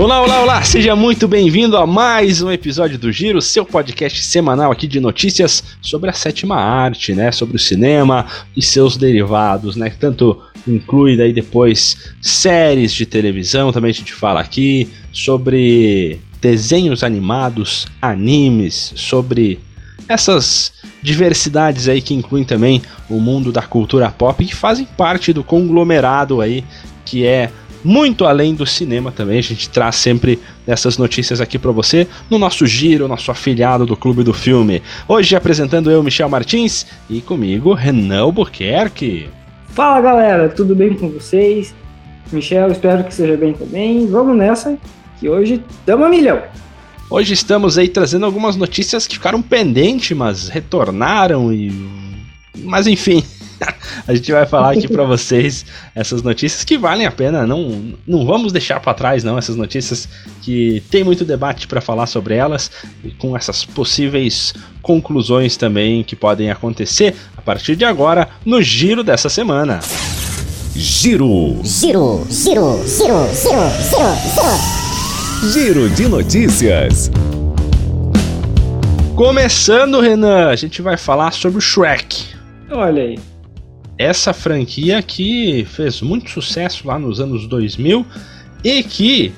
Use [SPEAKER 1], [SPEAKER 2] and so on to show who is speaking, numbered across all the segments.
[SPEAKER 1] Olá, olá, olá! Seja muito bem-vindo a mais um episódio do Giro, seu podcast semanal aqui de notícias sobre a sétima arte, né? Sobre o cinema e seus derivados, né? Tanto inclui daí depois séries de televisão, também a gente fala aqui sobre desenhos animados, animes, sobre essas diversidades aí que incluem também o mundo da cultura pop que fazem parte do conglomerado aí que é muito além do cinema também. A gente traz sempre essas notícias aqui para você no nosso giro, nosso afiliado do Clube do Filme. Hoje apresentando eu, Michel Martins, e comigo, Renan Albuquerque.
[SPEAKER 2] Fala galera, tudo bem com vocês? Michel, espero que seja bem também. Vamos nessa, que hoje estamos a milhão.
[SPEAKER 1] Hoje estamos aí trazendo algumas notícias que ficaram pendentes, mas retornaram e. Mas enfim, a gente vai falar aqui para vocês essas notícias que valem a pena. Não, não vamos deixar para trás, não, essas notícias que tem muito debate para falar sobre elas e com essas possíveis conclusões também que podem acontecer a partir de agora no giro dessa semana.
[SPEAKER 3] Giro. Giro, giro, giro, giro, giro, giro. Giro de notícias.
[SPEAKER 1] Começando, Renan, a gente vai falar sobre o Shrek.
[SPEAKER 2] Olha aí
[SPEAKER 1] essa franquia que fez muito sucesso lá nos anos 2000 e que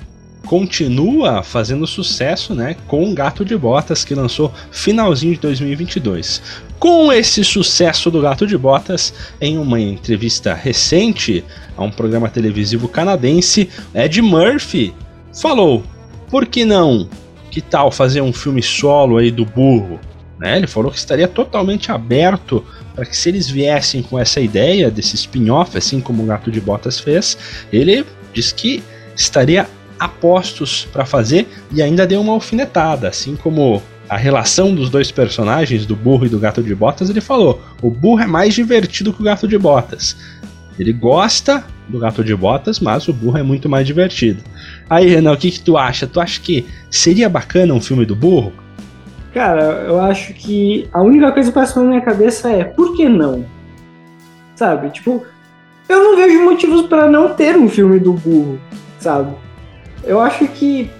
[SPEAKER 1] continua fazendo sucesso, né, com Gato de Botas que lançou finalzinho de 2022. Com esse sucesso do Gato de Botas, em uma entrevista recente a um programa televisivo canadense, Ed Murphy falou: "Por que não? Que tal fazer um filme solo aí do burro?" Né? Ele falou que estaria totalmente aberto para que se eles viessem com essa ideia desse spin-off, assim como o Gato de Botas fez, ele disse que estaria a postos para fazer e ainda deu uma alfinetada, assim como a relação dos dois personagens, do burro e do gato de botas, ele falou: o burro é mais divertido que o gato de botas. Ele gosta do gato de botas, mas o burro é muito mais divertido. Aí, Renan, o que, que tu acha? Tu acha que seria bacana um filme do burro?
[SPEAKER 2] Cara, eu acho que a única coisa que passa na minha cabeça é por que não? Sabe? Tipo, eu não vejo motivos para não ter um filme do burro, sabe? Eu acho que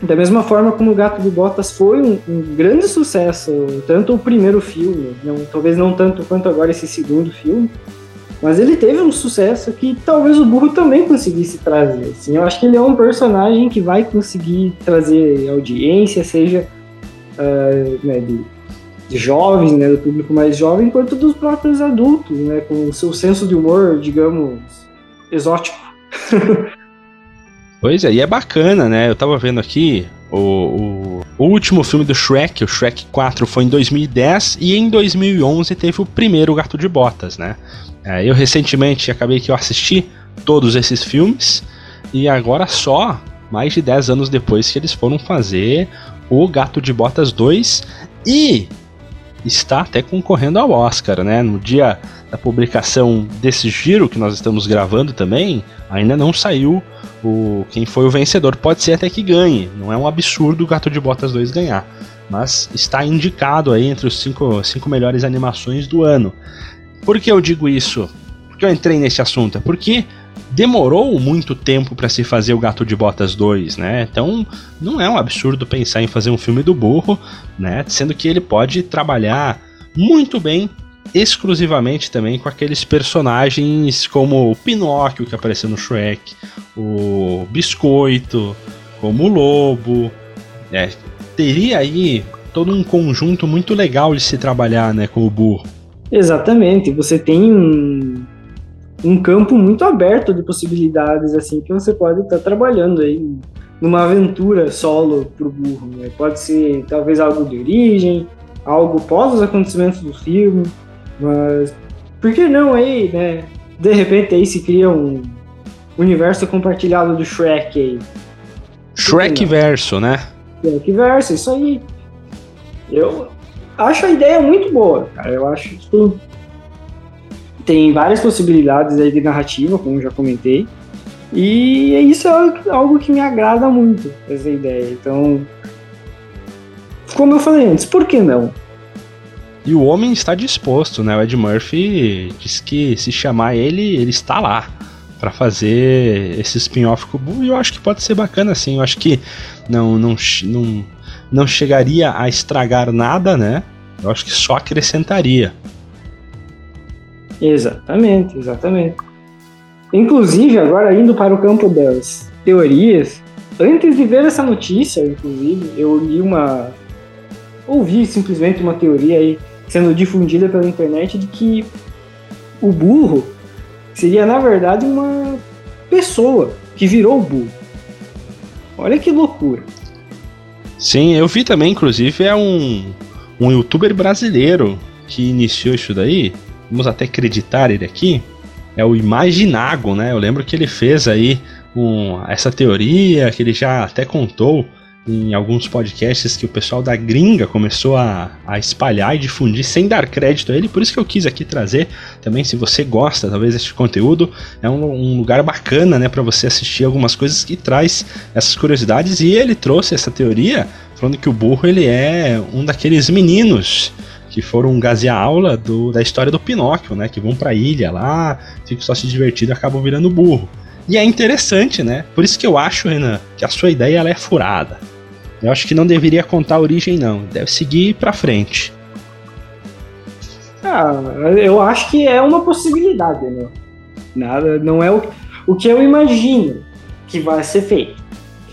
[SPEAKER 2] da mesma forma como o Gato de Botas foi um, um grande sucesso, tanto o primeiro filme, não, talvez não tanto quanto agora esse segundo filme, mas ele teve um sucesso que talvez o burro também conseguisse trazer. Assim, eu acho que ele é um personagem que vai conseguir trazer audiência, seja uh, né, de, de, jovens, né, do público mais jovem, quanto dos próprios adultos, né, com o seu senso de humor, digamos, exótico.
[SPEAKER 1] pois é, e é bacana, né? Eu tava vendo aqui o, o, o, último filme do Shrek, o Shrek 4, foi em 2010 e em 2011 teve o primeiro Gato de Botas, né? É, eu recentemente acabei que eu assisti todos esses filmes e agora só mais de 10 anos depois que eles foram fazer o Gato de Botas 2 e está até concorrendo ao Oscar, né? No dia da publicação desse giro que nós estamos gravando também, ainda não saiu o quem foi o vencedor. Pode ser até que ganhe, não é um absurdo o Gato de Botas 2 ganhar, mas está indicado aí entre os cinco, cinco melhores animações do ano. Por que eu digo isso? Porque eu entrei nesse assunto? É porque demorou muito tempo para se fazer o Gato de Botas 2, né? Então não é um absurdo pensar em fazer um filme do burro, né? Sendo que ele pode trabalhar muito bem exclusivamente também com aqueles personagens como o Pinóquio que apareceu no Shrek, o Biscoito, como o Lobo, né? Teria aí todo um conjunto muito legal de se trabalhar, né, com o burro.
[SPEAKER 2] Exatamente. Você tem um um campo muito aberto de possibilidades assim que você pode estar tá trabalhando aí numa aventura solo pro burro. Né? Pode ser talvez algo de origem, algo pós os acontecimentos do filme, mas por que não aí, né? De repente aí se cria um universo compartilhado do Shrek aí.
[SPEAKER 1] Shrek verso, né?
[SPEAKER 2] Shrek verso, isso aí. Eu acho a ideia muito boa, cara. Eu acho que tem tem várias possibilidades aí de narrativa, como já comentei. E isso é algo que me agrada muito, essa ideia. Então, como eu falei antes, por que não?
[SPEAKER 1] E o homem está disposto, né? O Ed Murphy diz que se chamar ele, ele está lá. para fazer esse spin-off com o Boo, e eu acho que pode ser bacana assim. Eu acho que não, não, não, não chegaria a estragar nada, né? Eu acho que só acrescentaria.
[SPEAKER 2] Exatamente, exatamente. Inclusive, agora indo para o campo das teorias, antes de ver essa notícia, inclusive, eu li uma. ouvi simplesmente uma teoria aí sendo difundida pela internet de que o burro seria, na verdade, uma pessoa que virou o burro. Olha que loucura.
[SPEAKER 1] Sim, eu vi também, inclusive, é um, um youtuber brasileiro que iniciou isso daí. Vamos até acreditar ele aqui. É o Imaginago, né? Eu lembro que ele fez aí um, essa teoria, que ele já até contou em alguns podcasts que o pessoal da gringa começou a, a espalhar e difundir sem dar crédito a ele, por isso que eu quis aqui trazer também, se você gosta talvez desse conteúdo, é um, um lugar bacana, né, para você assistir algumas coisas que traz essas curiosidades e ele trouxe essa teoria falando que o burro ele é um daqueles meninos que foram gazear a aula do, da história do Pinóquio, né, que vão pra ilha lá, ficam só se divertindo e acabam virando burro. E é interessante, né? Por isso que eu acho, Renan, que a sua ideia ela é furada. Eu acho que não deveria contar a origem, não. Deve seguir pra frente.
[SPEAKER 2] Ah, eu acho que é uma possibilidade, né? Nada, não é o, o que eu imagino que vai ser feito.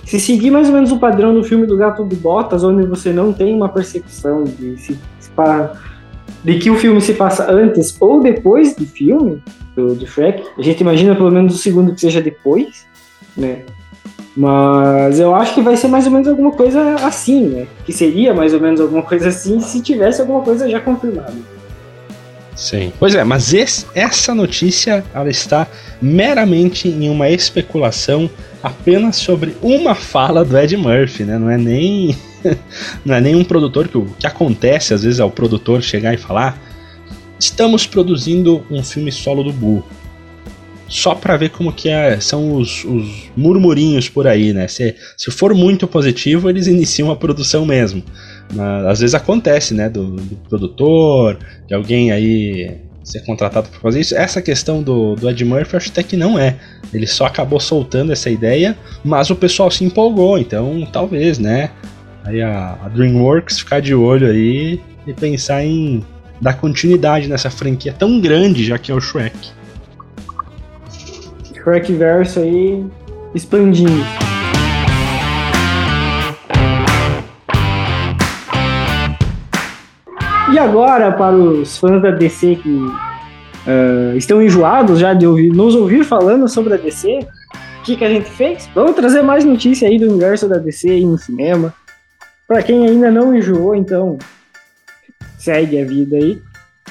[SPEAKER 2] Se seguir mais ou menos o padrão do filme do Gato de Botas, onde você não tem uma percepção de, se, de que o filme se passa antes ou depois do filme, do, do Shrek, a gente imagina pelo menos o segundo que seja depois, né? Mas eu acho que vai ser mais ou menos alguma coisa assim, né? Que seria mais ou menos alguma coisa assim se tivesse alguma coisa já confirmada.
[SPEAKER 1] Sim. Pois é, mas esse, essa notícia ela está meramente em uma especulação apenas sobre uma fala do Ed Murphy, né? Não é nem não é nem um produtor que o que acontece às vezes é o produtor chegar e falar: "Estamos produzindo um filme solo do Burro" só para ver como que é, são os, os, murmurinhos por aí, né? Se, se for muito positivo, eles iniciam a produção mesmo. Mas às vezes acontece, né? Do, do produtor, de alguém aí ser contratado para fazer isso. Essa questão do, do Ed Murphy, acho até que não é. Ele só acabou soltando essa ideia, mas o pessoal se empolgou, então talvez, né? Aí a, a DreamWorks ficar de olho aí e pensar em dar continuidade nessa franquia tão grande, já que é o Shrek.
[SPEAKER 2] Shrek Verso aí expandindo. E agora, para os fãs da DC que uh, estão enjoados já de ouvir, nos ouvir falando sobre a DC, o que, que a gente fez? Vamos trazer mais notícia aí do universo da DC aí no cinema. Para quem ainda não enjoou, então segue a vida aí.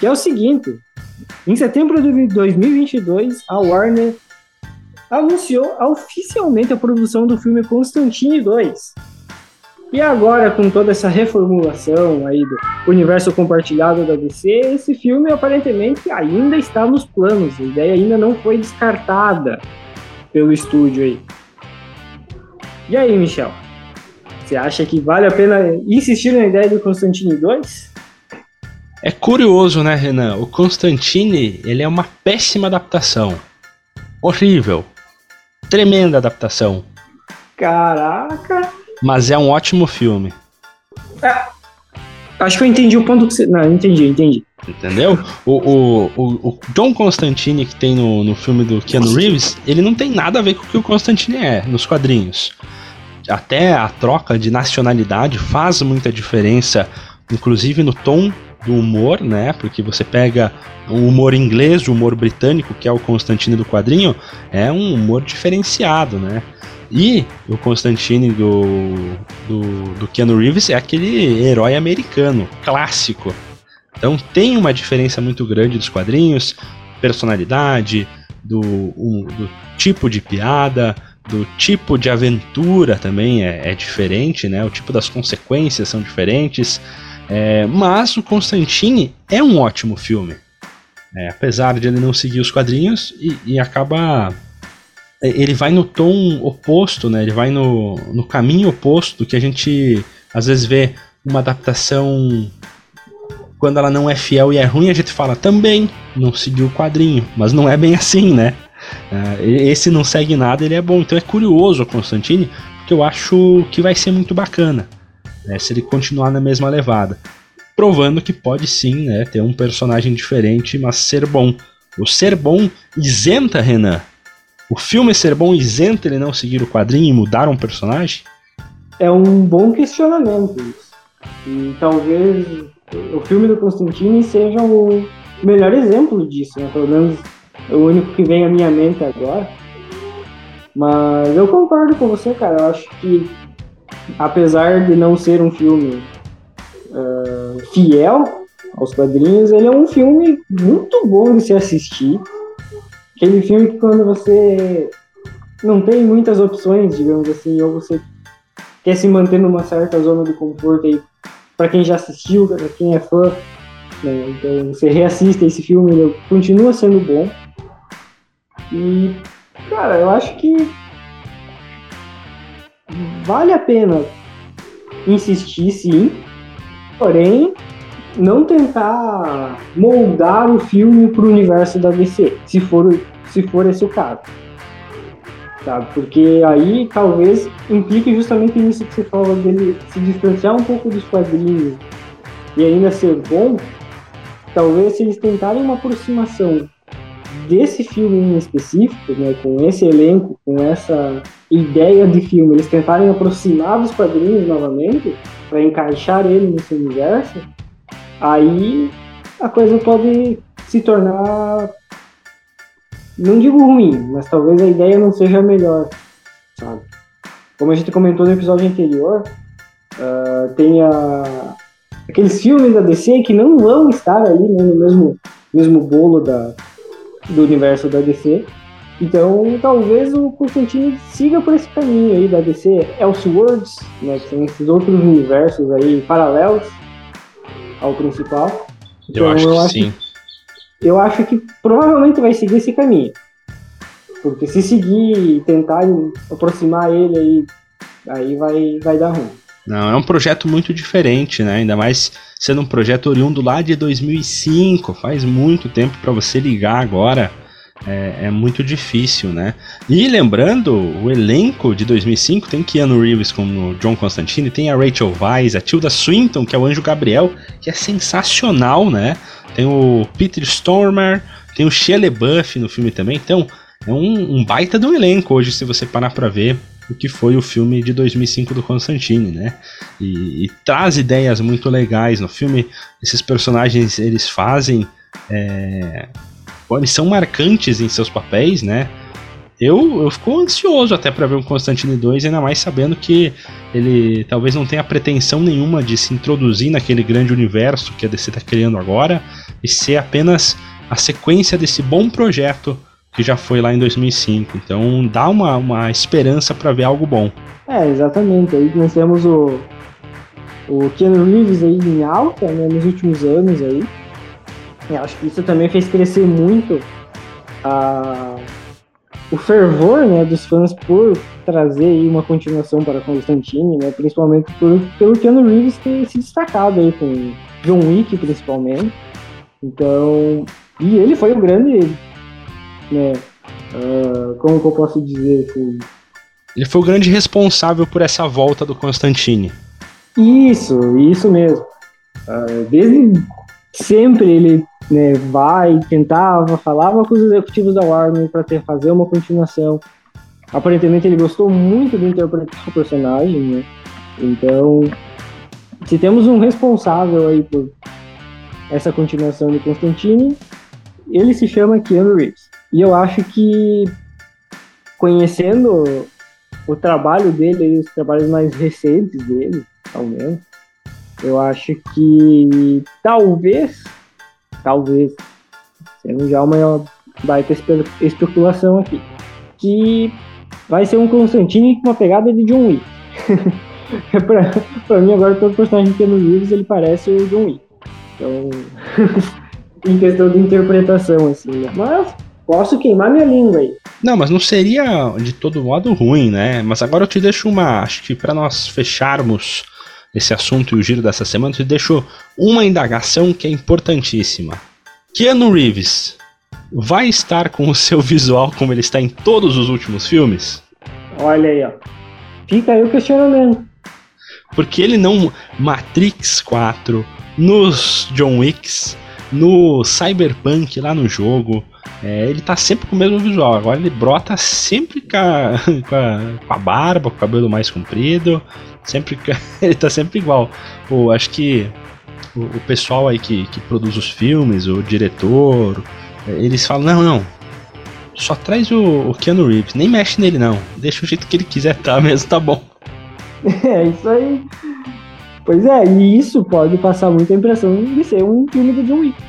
[SPEAKER 2] Que é o seguinte: em setembro de 2022, a Warner anunciou oficialmente a produção do filme Constantine 2. E agora, com toda essa reformulação aí do universo compartilhado da DC, esse filme aparentemente ainda está nos planos. A ideia ainda não foi descartada pelo estúdio aí. E aí, Michel? Você acha que vale a pena insistir na ideia do Constantine 2?
[SPEAKER 1] É curioso, né, Renan? O Constantine, ele é uma péssima adaptação. Horrível. Tremenda adaptação.
[SPEAKER 2] Caraca!
[SPEAKER 1] Mas é um ótimo filme.
[SPEAKER 2] É, acho que eu entendi o ponto que você. Não, entendi, entendi.
[SPEAKER 1] Entendeu? O, o, o, o John Constantine que tem no, no filme do Keanu Reeves, ele não tem nada a ver com o que o Constantine é nos quadrinhos. Até a troca de nacionalidade faz muita diferença, inclusive no tom do humor, né? Porque você pega o humor inglês, o humor britânico, que é o Constantine do quadrinho, é um humor diferenciado, né? E o Constantine do, do, do Keanu Reeves é aquele herói americano, clássico. Então tem uma diferença muito grande dos quadrinhos, personalidade, do, um, do tipo de piada, do tipo de aventura também é, é diferente, né? O tipo das consequências são diferentes. É, mas o Constantine é um ótimo filme. É, apesar de ele não seguir os quadrinhos e, e, acaba. É, ele vai no tom oposto, né? Ele vai no, no caminho oposto que a gente às vezes vê uma adaptação quando ela não é fiel e é ruim, a gente fala também não seguiu o quadrinho, mas não é bem assim, né? Uh, esse não segue nada, ele é bom. Então é curioso o Constantine, porque eu acho que vai ser muito bacana né, se ele continuar na mesma levada. Provando que pode sim né, ter um personagem diferente, mas ser bom. O ser bom isenta, Renan. O filme ser bom isenta ele não seguir o quadrinho e mudar um personagem?
[SPEAKER 2] É um bom questionamento isso. E talvez o filme do Constantine seja o melhor exemplo disso, né? Pelo menos é o único que vem à minha mente agora. Mas eu concordo com você, cara. Eu acho que, apesar de não ser um filme uh, fiel aos quadrinhos, ele é um filme muito bom de se assistir. Aquele filme que quando você não tem muitas opções, digamos assim, ou você quer se manter numa certa zona de conforto aí, para quem já assistiu, para quem é fã, né? então você reassiste esse filme, ele continua sendo bom. E, cara, eu acho que vale a pena insistir sim, porém não tentar moldar o filme para o universo da DC, se for, se for esse o caso. Sabe? Porque aí talvez implique justamente nisso que você falou dele se distanciar um pouco dos quadrinhos e ainda ser bom. Talvez se eles tentarem uma aproximação desse filme em específico, né, com esse elenco, com essa ideia de filme, eles tentarem aproximar dos quadrinhos novamente para encaixar ele nesse universo, aí a coisa pode se tornar não digo ruim, mas talvez a ideia não seja a melhor, sabe? Como a gente comentou no episódio anterior, uh, tem a, aqueles filmes da DC que não vão estar ali né, no mesmo, mesmo bolo da, do universo da DC. Então, talvez o Constantine siga por esse caminho aí da DC Elseworlds, né, que são esses outros universos aí paralelos ao principal.
[SPEAKER 1] Então, eu acho eu que acho, sim.
[SPEAKER 2] Eu acho que provavelmente vai seguir esse caminho. Porque se seguir e tentar aproximar ele aí, aí vai, vai dar ruim.
[SPEAKER 1] Não, é um projeto muito diferente, né? Ainda mais sendo um projeto oriundo lá de 2005. Faz muito tempo para você ligar agora. É, é, muito difícil, né? E lembrando, o elenco de 2005 tem Keanu Reeves como John Constantine, tem a Rachel Weisz, a Tilda Swinton, que é o Anjo Gabriel, que é sensacional, né? Tem o Peter Stormer, tem o Shia LaBeouf no filme também, então é um, um baita do elenco hoje, se você parar pra ver o que foi o filme de 2005 do Constantine, né? E, e, traz ideias muito legais no filme. Esses personagens eles fazem, é, eles são marcantes em seus papéis, né? Eu, eu fico ansioso até para ver o Constantine 2, ainda mais sabendo que ele talvez não tenha pretensão nenhuma de se introduzir naquele grande universo que a DC está criando agora e ser apenas a sequência desse bom projeto que já foi lá em 2005. Então dá uma, uma esperança para ver algo bom.
[SPEAKER 2] É, exatamente. Aí nós temos o, o Keanu Reeves aí em alta né, nos últimos anos aí. Eu acho que isso também fez crescer muito a, o fervor né, dos fãs por trazer uma continuação para Constantine, né, principalmente por, pelo Keanu Reeves ter se destacado aí com John Wick principalmente. Então, e ele foi o grande né? Uh, como que eu posso dizer assim?
[SPEAKER 1] Ele foi o grande responsável por essa volta do Constantine.
[SPEAKER 2] Isso, isso mesmo. Uh, desde sempre ele né, vai, tentava, falava com os executivos da Warner para fazer uma continuação. Aparentemente ele gostou muito de interpretar o personagem, né? Então, se temos um responsável aí por essa continuação de Constantine, ele se chama Keanu Reeves. E eu acho que conhecendo o trabalho dele, os trabalhos mais recentes dele, ao menos, eu acho que talvez, talvez, sendo já uma baita especulação aqui, que vai ser um Constantine com uma pegada de John Wick. pra, pra mim agora todo personagem que tem no livro ele parece o John Wick. Então, em questão de interpretação, assim, né? Mas Posso queimar minha língua aí.
[SPEAKER 1] Não, mas não seria de todo modo ruim, né? Mas agora eu te deixo uma. Acho que para nós fecharmos esse assunto e o giro dessa semana, eu te deixo uma indagação que é importantíssima. Keanu Reeves vai estar com o seu visual como ele está em todos os últimos filmes?
[SPEAKER 2] Olha aí, ó. Fica aí o questionamento.
[SPEAKER 1] Porque ele não. Matrix 4, nos John Wicks, no Cyberpunk lá no jogo, é, ele tá sempre com o mesmo visual. Agora ele brota sempre com a, com a, com a barba, com o cabelo mais comprido. Sempre, ele tá sempre igual. Pô, acho que o, o pessoal aí que, que produz os filmes, o diretor, eles falam: não, não, só traz o, o Keanu Reeves, nem mexe nele não. Deixa o jeito que ele quiser tá mesmo, tá bom.
[SPEAKER 2] É isso aí. Pois é, e isso pode passar muita impressão de ser um filme do John Wick.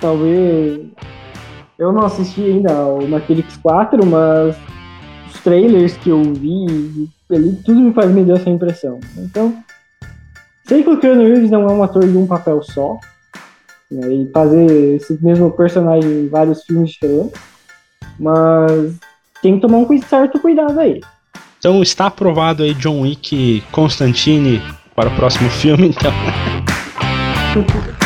[SPEAKER 2] Talvez. Eu não assisti ainda o Matrix 4, mas os trailers que eu vi, ele, tudo me faz me deu essa impressão. Então, sei que o Keanu Reeves não é um ator de um papel só, né, e fazer esse mesmo personagem em vários filmes diferentes, mas tem que tomar um certo cuidado aí.
[SPEAKER 1] Então está aprovado aí John Wick Constantine para o próximo filme, então.